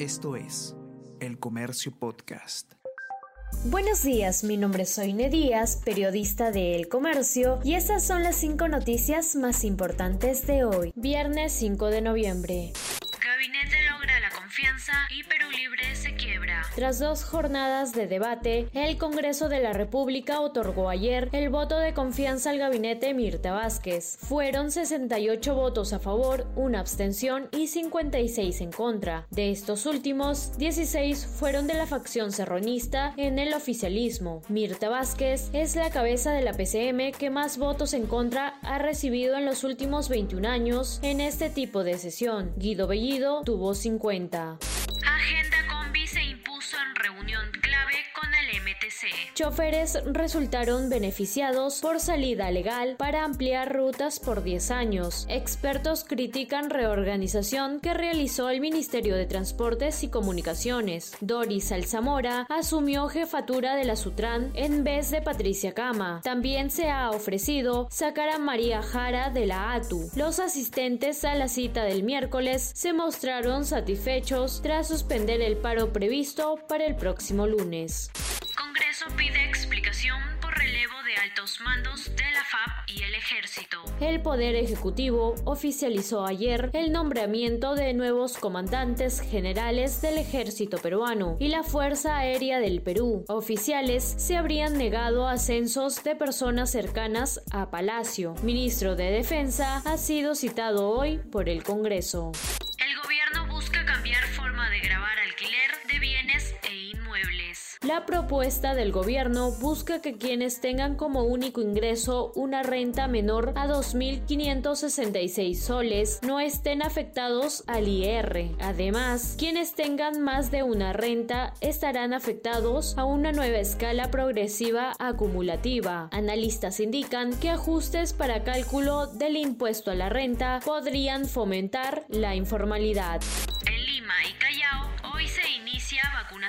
Esto es El Comercio Podcast. Buenos días, mi nombre es Soine Díaz, periodista de El Comercio, y estas son las cinco noticias más importantes de hoy, viernes 5 de noviembre. Gabinete logra la confianza y Perú Libre. Tras dos jornadas de debate, el Congreso de la República otorgó ayer el voto de confianza al gabinete Mirta Vázquez. Fueron 68 votos a favor, una abstención y 56 en contra. De estos últimos, 16 fueron de la facción serronista en el oficialismo. Mirta Vázquez es la cabeza de la PCM que más votos en contra ha recibido en los últimos 21 años en este tipo de sesión. Guido Bellido tuvo 50. Agenda Combi se impuso Choferes resultaron beneficiados por salida legal para ampliar rutas por 10 años. Expertos critican reorganización que realizó el Ministerio de Transportes y Comunicaciones. Doris Alzamora asumió jefatura de la Sutran en vez de Patricia Cama. También se ha ofrecido sacar a María Jara de la ATU. Los asistentes a la cita del miércoles se mostraron satisfechos tras suspender el paro previsto para el próximo lunes. Pide explicación por relevo de altos mandos de la FAP y el Ejército. El Poder Ejecutivo oficializó ayer el nombramiento de nuevos comandantes generales del Ejército peruano y la Fuerza Aérea del Perú. Oficiales se habrían negado ascensos de personas cercanas a Palacio. Ministro de Defensa ha sido citado hoy por el Congreso. La propuesta del gobierno busca que quienes tengan como único ingreso una renta menor a 2.566 soles no estén afectados al IR. Además, quienes tengan más de una renta estarán afectados a una nueva escala progresiva acumulativa. Analistas indican que ajustes para cálculo del impuesto a la renta podrían fomentar la informalidad. En Lima y Callao,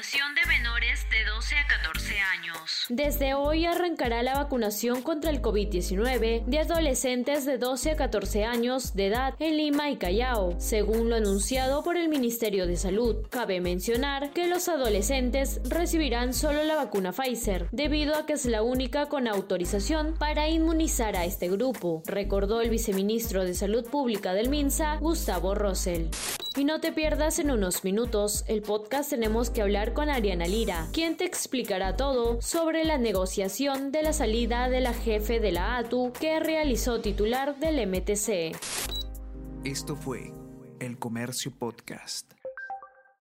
vacunación de menores de 12 a 14 años. Desde hoy arrancará la vacunación contra el COVID-19 de adolescentes de 12 a 14 años de edad en Lima y Callao, según lo anunciado por el Ministerio de Salud. Cabe mencionar que los adolescentes recibirán solo la vacuna Pfizer, debido a que es la única con autorización para inmunizar a este grupo, recordó el viceministro de Salud Pública del MINSA, Gustavo Rosell. Y no te pierdas en unos minutos el podcast Tenemos que hablar con Ariana Lira, quien te explicará todo sobre la negociación de la salida de la jefe de la ATU que realizó titular del MTC. Esto fue El Comercio Podcast.